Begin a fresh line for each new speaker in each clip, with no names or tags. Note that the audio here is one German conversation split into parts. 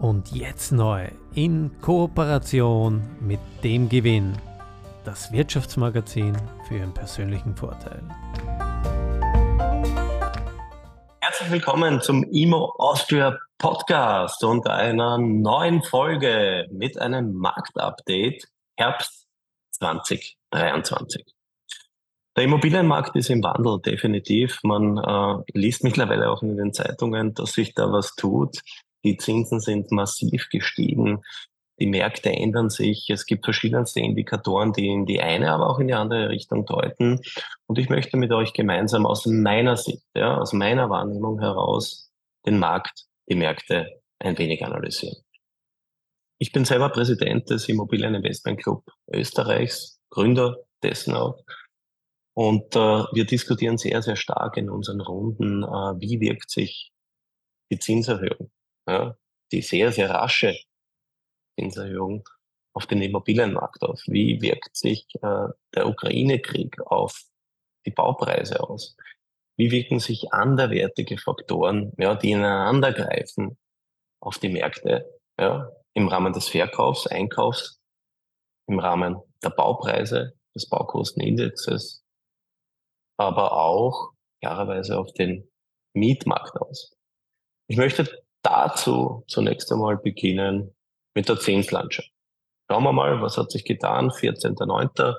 Und jetzt neu in Kooperation mit dem Gewinn das Wirtschaftsmagazin für Ihren persönlichen Vorteil.
Herzlich willkommen zum IMO Austria Podcast und einer neuen Folge mit einem Marktupdate Herbst 2023. Der Immobilienmarkt ist im Wandel, definitiv. Man äh, liest mittlerweile auch in den Zeitungen, dass sich da was tut. Die Zinsen sind massiv gestiegen. Die Märkte ändern sich. Es gibt verschiedenste Indikatoren, die in die eine, aber auch in die andere Richtung deuten. Und ich möchte mit euch gemeinsam aus meiner Sicht, ja, aus meiner Wahrnehmung heraus den Markt, die Märkte ein wenig analysieren. Ich bin selber Präsident des Immobilieninvestment Club Österreichs, Gründer dessen auch. Und äh, wir diskutieren sehr, sehr stark in unseren Runden, äh, wie wirkt sich die Zinserhöhung, ja, die sehr, sehr rasche Zinserhöhung auf den Immobilienmarkt auf? Wie wirkt sich äh, der Ukraine-Krieg auf die Baupreise aus? Wie wirken sich anderwertige Faktoren, ja, die ineinander greifen, auf die Märkte, ja, im Rahmen des Verkaufs, Einkaufs, im Rahmen der Baupreise, des Baukostenindexes, aber auch klarerweise auf den Mietmarkt aus. Ich möchte dazu zunächst einmal beginnen mit der Zinslandschaft. Schauen wir mal, was hat sich getan? 14.09.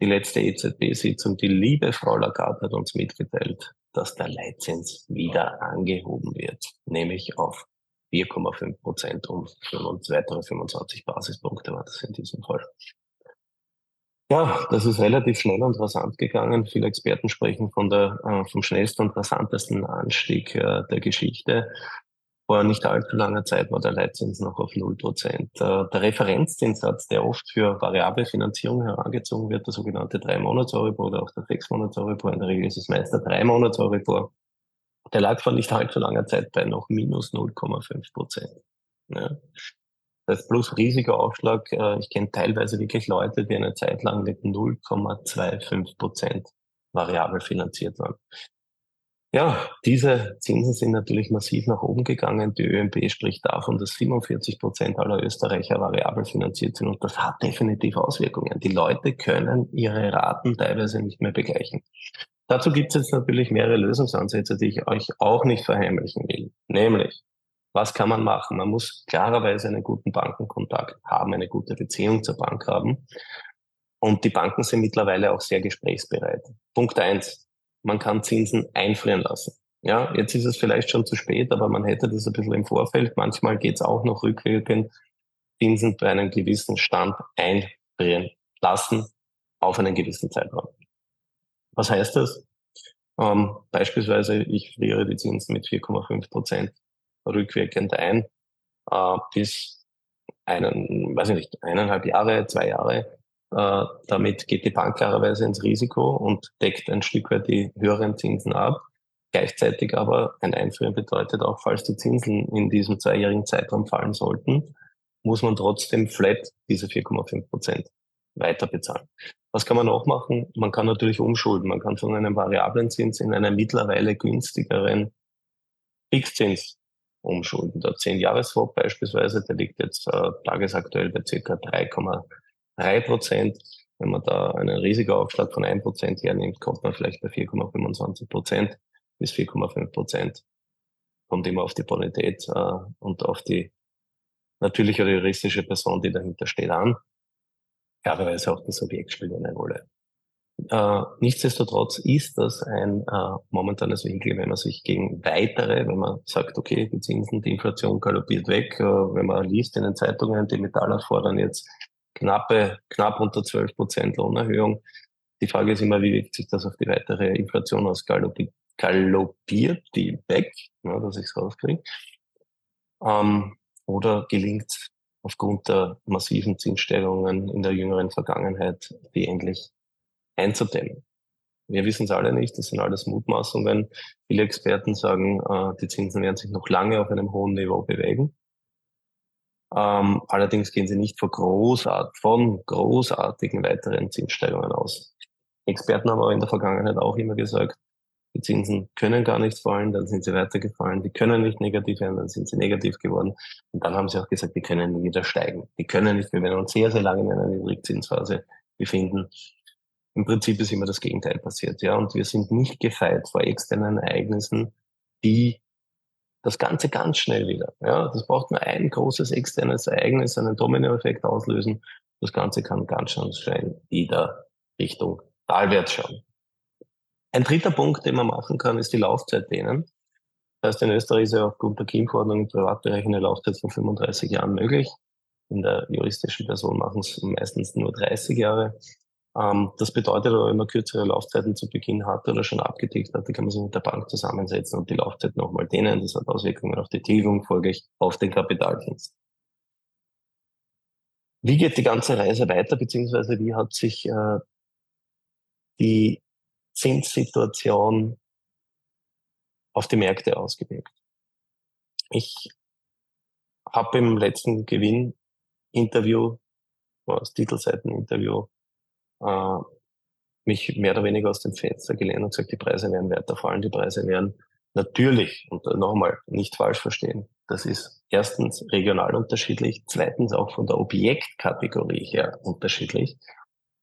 Die letzte EZB-Sitzung, die liebe Frau Lagarde hat uns mitgeteilt, dass der Leitzins wieder angehoben wird, nämlich auf 4,5 Prozent um weitere 25 Basispunkte war das in diesem Fall. Ja, das ist relativ schnell und rasant gegangen. Viele Experten sprechen von der, äh, vom schnellsten und rasantesten Anstieg äh, der Geschichte. Vor nicht allzu langer Zeit war der Leitzins noch auf 0%. Äh, der Referenzzinssatz, der oft für variable Finanzierung herangezogen wird, der sogenannte 3-Monats-Euribor oder auch der 6-Monats-Euribor, in der Regel ist es meist der 3-Monats-Euribor, der lag vor nicht allzu langer Zeit bei noch minus 0,5%. Ja. Das plus Risikoaufschlag, äh, ich kenne teilweise wirklich Leute, die eine Zeit lang mit 0,25% variabel finanziert waren. Ja, diese Zinsen sind natürlich massiv nach oben gegangen. Die ÖMB spricht davon, dass 47 Prozent aller Österreicher variabel finanziert sind und das hat definitiv Auswirkungen. Die Leute können ihre Raten teilweise nicht mehr begleichen. Dazu gibt es jetzt natürlich mehrere Lösungsansätze, die ich euch auch nicht verheimlichen will. Nämlich, was kann man machen? Man muss klarerweise einen guten Bankenkontakt haben, eine gute Beziehung zur Bank haben. Und die Banken sind mittlerweile auch sehr gesprächsbereit. Punkt eins: man kann Zinsen einfrieren lassen. Ja, jetzt ist es vielleicht schon zu spät, aber man hätte das ein bisschen im Vorfeld. Manchmal geht es auch noch rückwirkend, Zinsen bei einem gewissen Stand einfrieren lassen auf einen gewissen Zeitraum. Was heißt das? Ähm, beispielsweise, ich friere die Zinsen mit 4,5 Prozent rückwirkend ein äh, bis einen, weiß ich nicht, eineinhalb Jahre, zwei Jahre äh, damit geht die Bank klarerweise ins Risiko und deckt ein Stück weit die höheren Zinsen ab. Gleichzeitig aber ein Einfrieren bedeutet auch, falls die Zinsen in diesem zweijährigen Zeitraum fallen sollten, muss man trotzdem flat diese 4,5 Prozent weiter bezahlen. Was kann man noch machen? Man kann natürlich umschulden. Man kann von einem variablen Zins in einen mittlerweile günstigeren Fixzins umschulden. Der 10-Jahres-Swap beispielsweise, der liegt jetzt äh, tagesaktuell bei circa 3, drei Prozent. Wenn man da einen Risikoaufschlag von ein Prozent hernimmt, kommt man vielleicht bei 4,25 Prozent bis 4,5 Prozent. Kommt immer auf die Bonität äh, und auf die natürliche oder juristische Person, die dahinter steht, an. Klarerweise auch das Objekt spielt eine Rolle. Äh, nichtsdestotrotz ist das ein äh, momentanes Vehikel, wenn man sich gegen weitere, wenn man sagt, okay, die Zinsen, die Inflation galoppiert weg, äh, wenn man liest in den Zeitungen, die Metaller fordern jetzt knappe, knapp unter 12 Prozent Lohnerhöhung. Die Frage ist immer, wie wirkt sich das auf die weitere Inflation aus? Galoppiert die weg, ja, dass ich es rauskriege? Ähm, oder gelingt aufgrund der massiven Zinssteigerungen in der jüngeren Vergangenheit, die endlich einzudämmen. Wir wissen es alle nicht, das sind alles Mutmaßungen. Viele Experten sagen, äh, die Zinsen werden sich noch lange auf einem hohen Niveau bewegen. Ähm, allerdings gehen sie nicht von, großart, von großartigen weiteren Zinssteigerungen aus. Experten haben aber in der Vergangenheit auch immer gesagt, die Zinsen können gar nicht fallen, dann sind sie weitergefallen, die können nicht negativ werden, dann sind sie negativ geworden. Und dann haben sie auch gesagt, die können nie wieder steigen. Die können nicht, wir werden uns sehr, sehr lange in einer Niedrigzinsphase befinden. Im Prinzip ist immer das Gegenteil passiert, ja. Und wir sind nicht gefeit vor externen Ereignissen, die das Ganze ganz schnell wieder, ja. Das braucht nur ein großes externes Ereignis, einen Dominoeffekt auslösen. Das Ganze kann ganz schnell wieder Richtung Talwärts schauen. Ein dritter Punkt, den man machen kann, ist die Laufzeit dehnen. Das heißt, in Österreich ist ja aufgrund der KIM-Verordnung im Privatbereich eine Laufzeit von 35 Jahren möglich. In der juristischen Person machen es meistens nur 30 Jahre. Ähm, das bedeutet aber, wenn man kürzere Laufzeiten zu Beginn hat oder schon abgedeckt hat, dann kann man sich mit der Bank zusammensetzen und die Laufzeit nochmal dehnen. Das hat Auswirkungen auf die Tilgung, folglich auf den Kapitaldienst. Wie geht die ganze Reise weiter, beziehungsweise wie hat sich äh, die Zinssituation auf die Märkte ausgewirkt? Ich habe im letzten Gewinn-Interview, das Titelseiten-Interview, äh, mich mehr oder weniger aus dem Fenster gelehnt und gesagt, die Preise werden weiterfallen, die Preise werden natürlich, und nochmal, nicht falsch verstehen, das ist erstens regional unterschiedlich, zweitens auch von der Objektkategorie her unterschiedlich,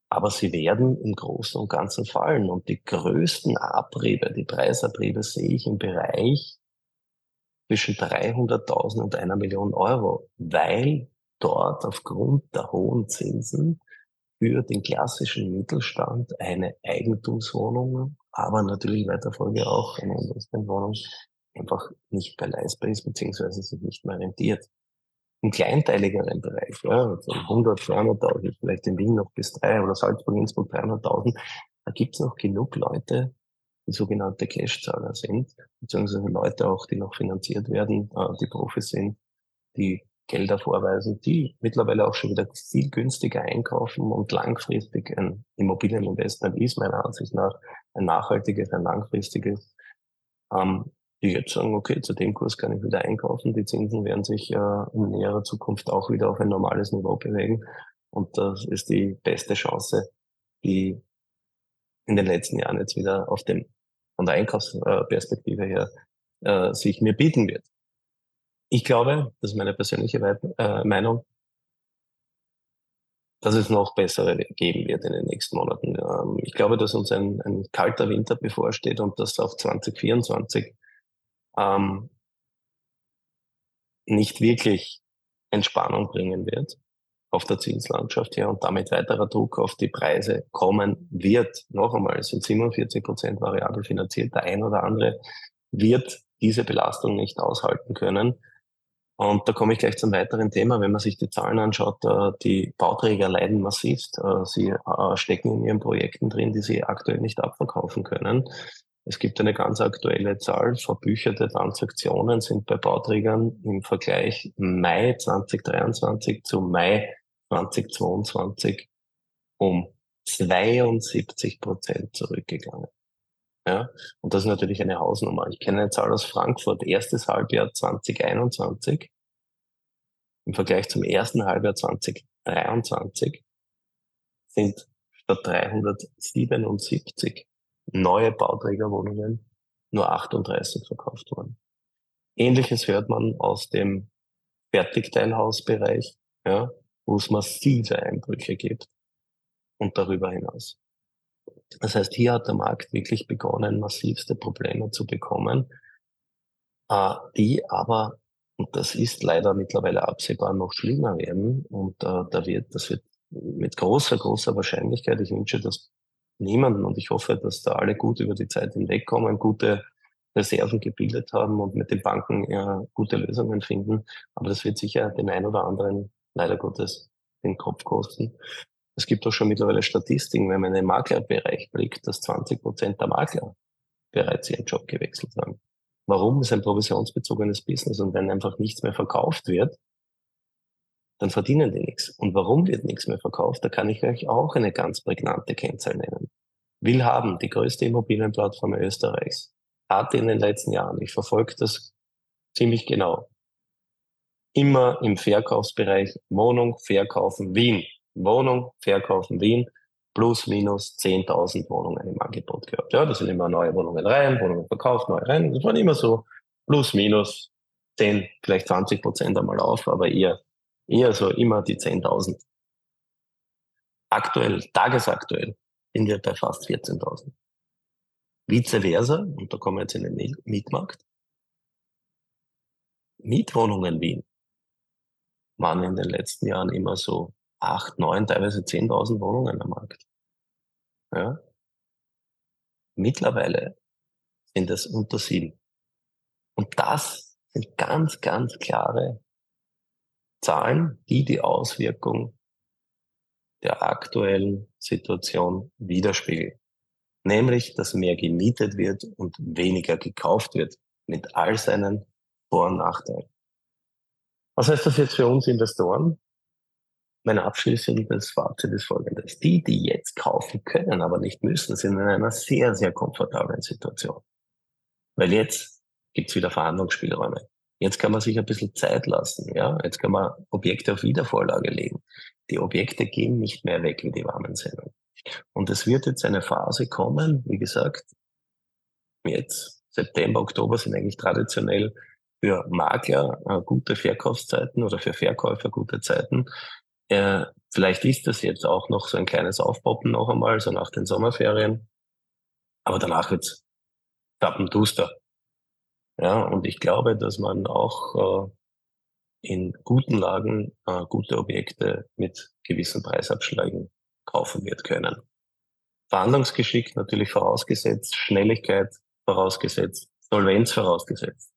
aber sie werden im Großen und Ganzen fallen. Und die größten Abriebe, die Preisabriebe sehe ich im Bereich zwischen 300.000 und einer Million Euro, weil dort aufgrund der hohen Zinsen für den klassischen Mittelstand eine Eigentumswohnung, aber natürlich weiter Folge auch eine Investmentwohnung einfach nicht mehr leistbar ist, beziehungsweise sich nicht mehr rentiert. Im kleinteiligeren Bereich, ja, von 100, 200.000, vielleicht in Wien noch bis drei oder Salzburg, Innsbruck 300.000, da gibt's noch genug Leute, die sogenannte Cashzahler sind, beziehungsweise Leute auch, die noch finanziert werden, äh, die Profis sind, die Gelder vorweisen, die mittlerweile auch schon wieder viel günstiger einkaufen und langfristig ein Immobilieninvestment ist meiner Ansicht nach ein nachhaltiges, ein langfristiges, ähm, die jetzt sagen, okay, zu dem Kurs kann ich wieder einkaufen, die Zinsen werden sich äh, in näherer Zukunft auch wieder auf ein normales Niveau bewegen. Und das ist die beste Chance, die in den letzten Jahren jetzt wieder auf dem von der Einkaufsperspektive her äh, sich mir bieten wird. Ich glaube, das ist meine persönliche äh, Meinung, dass es noch bessere geben wird in den nächsten Monaten. Ähm, ich glaube, dass uns ein, ein kalter Winter bevorsteht und dass auf 2024 ähm, nicht wirklich Entspannung bringen wird auf der Zinslandschaft her und damit weiterer Druck auf die Preise kommen wird. Noch einmal, es sind 47 Prozent variabel finanziert. Der ein oder andere wird diese Belastung nicht aushalten können. Und da komme ich gleich zum weiteren Thema. Wenn man sich die Zahlen anschaut, äh, die Bauträger leiden massivst. Äh, sie äh, stecken in ihren Projekten drin, die sie aktuell nicht abverkaufen können. Es gibt eine ganz aktuelle Zahl. Verbücherte Transaktionen sind bei Bauträgern im Vergleich Mai 2023 zu Mai 2022 um 72 Prozent zurückgegangen. Ja, und das ist natürlich eine Hausnummer. Ich kenne eine Zahl aus Frankfurt. Erstes Halbjahr 2021 im Vergleich zum ersten Halbjahr 2023 sind statt 377 neue Bauträgerwohnungen nur 38 verkauft worden. Ähnliches hört man aus dem Fertigteilhausbereich, ja, wo es massive Einbrüche gibt und darüber hinaus. Das heißt, hier hat der Markt wirklich begonnen, massivste Probleme zu bekommen, äh, die aber, und das ist leider mittlerweile absehbar, noch schlimmer werden. Und äh, da wird, das wird mit großer, großer Wahrscheinlichkeit, ich wünsche das niemanden und ich hoffe, dass da alle gut über die Zeit hinwegkommen, gute Reserven gebildet haben und mit den Banken ja, gute Lösungen finden. Aber das wird sicher den einen oder anderen leider Gottes den Kopf kosten. Es gibt auch schon mittlerweile Statistiken, wenn man in den Maklerbereich blickt, dass 20 Prozent der Makler bereits ihren Job gewechselt haben. Warum? ist ein provisionsbezogenes Business und wenn einfach nichts mehr verkauft wird, dann verdienen die nichts. Und warum wird nichts mehr verkauft? Da kann ich euch auch eine ganz prägnante Kennzahl nennen. Willhaben, die größte Immobilienplattform Österreichs, hat in den letzten Jahren, ich verfolge das ziemlich genau, immer im Verkaufsbereich Wohnung, Verkaufen, Wien. Wohnung, Verkaufen, Wien, plus minus 10.000 Wohnungen im Angebot gehabt. Ja, da sind immer neue Wohnungen rein, Wohnungen verkauft, neue rein. Das waren immer so plus minus 10, vielleicht 20 Prozent einmal auf, aber eher, eher so immer die 10.000. Aktuell, tagesaktuell, sind wir bei fast 14.000. Vice versa, und da kommen wir jetzt in den Mietmarkt. Mietwohnungen Wien waren in den letzten Jahren immer so acht, neun, teilweise 10.000 Wohnungen am Markt. Ja. Mittlerweile sind es unter sieben. Und das sind ganz, ganz klare Zahlen, die die Auswirkung der aktuellen Situation widerspiegeln. Nämlich, dass mehr gemietet wird und weniger gekauft wird, mit all seinen Vor- und Nachteilen. Was heißt das jetzt für uns Investoren? Mein abschließendes Fazit ist folgendes. Die, die jetzt kaufen können, aber nicht müssen, sind in einer sehr, sehr komfortablen Situation. Weil jetzt gibt's wieder Verhandlungsspielräume. Jetzt kann man sich ein bisschen Zeit lassen. Ja? Jetzt kann man Objekte auf Wiedervorlage legen. Die Objekte gehen nicht mehr weg wie die warmen Semmeln. Und es wird jetzt eine Phase kommen, wie gesagt, jetzt September, Oktober sind eigentlich traditionell für Makler äh, gute Verkaufszeiten oder für Verkäufer gute Zeiten. Äh, vielleicht ist das jetzt auch noch so ein kleines Aufpoppen noch einmal, so nach den Sommerferien. Aber danach wird's tappenduster. Ja, und ich glaube, dass man auch äh, in guten Lagen äh, gute Objekte mit gewissen Preisabschlägen kaufen wird können. Verhandlungsgeschick natürlich vorausgesetzt, Schnelligkeit vorausgesetzt, Solvenz vorausgesetzt.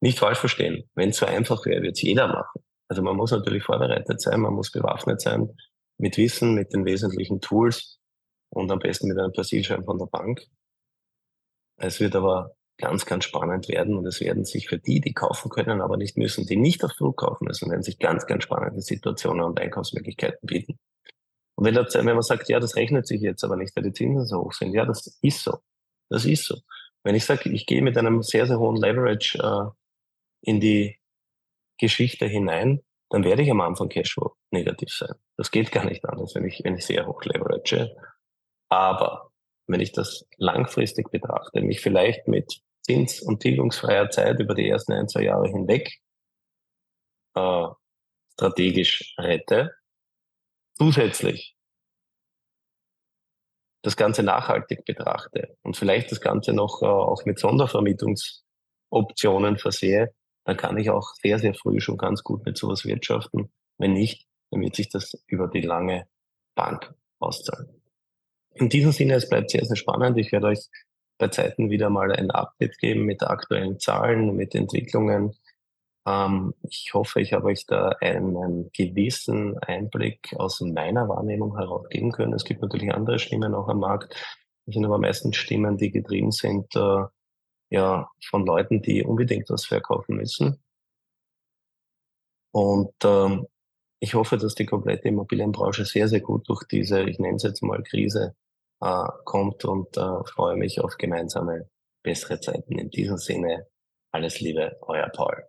Nicht falsch verstehen, wenn es so einfach wäre, würde es jeder machen. Also man muss natürlich vorbereitet sein, man muss bewaffnet sein mit Wissen, mit den wesentlichen Tools und am besten mit einem Persilschein von der Bank. Es wird aber ganz, ganz spannend werden und es werden sich für die, die kaufen können, aber nicht müssen, die nicht auf Druck kaufen müssen, werden sich ganz, ganz spannende Situationen und Einkaufsmöglichkeiten bieten. Und wenn, das, wenn man sagt, ja, das rechnet sich jetzt aber nicht, weil die Zinsen so hoch sind, ja, das ist so. Das ist so. Wenn ich sage, ich gehe mit einem sehr, sehr hohen Leverage äh, in die Geschichte hinein, dann werde ich am Anfang Cashflow negativ sein. Das geht gar nicht anders, wenn ich, wenn ich sehr hoch leverage. Aber wenn ich das langfristig betrachte, mich vielleicht mit Zins- und tilgungsfreier Zeit über die ersten ein, zwei Jahre hinweg äh, strategisch rette, zusätzlich das Ganze nachhaltig betrachte und vielleicht das Ganze noch äh, auch mit Sondervermietungsoptionen versehe, dann kann ich auch sehr, sehr früh schon ganz gut mit sowas wirtschaften. Wenn nicht, dann wird sich das über die lange Bank auszahlen. In diesem Sinne, es bleibt sehr, sehr spannend. Ich werde euch bei Zeiten wieder mal ein Update geben mit aktuellen Zahlen, mit Entwicklungen. Ähm, ich hoffe, ich habe euch da einen gewissen Einblick aus meiner Wahrnehmung herausgeben können. Es gibt natürlich andere Stimmen auch am Markt. Das sind aber meistens Stimmen, die getrieben sind äh, ja von Leuten, die unbedingt was verkaufen müssen. Und ähm, ich hoffe, dass die komplette Immobilienbranche sehr, sehr gut durch diese, ich nenne es jetzt mal Krise, äh, kommt und äh, freue mich auf gemeinsame bessere Zeiten. In diesem Sinne, alles Liebe, euer Paul.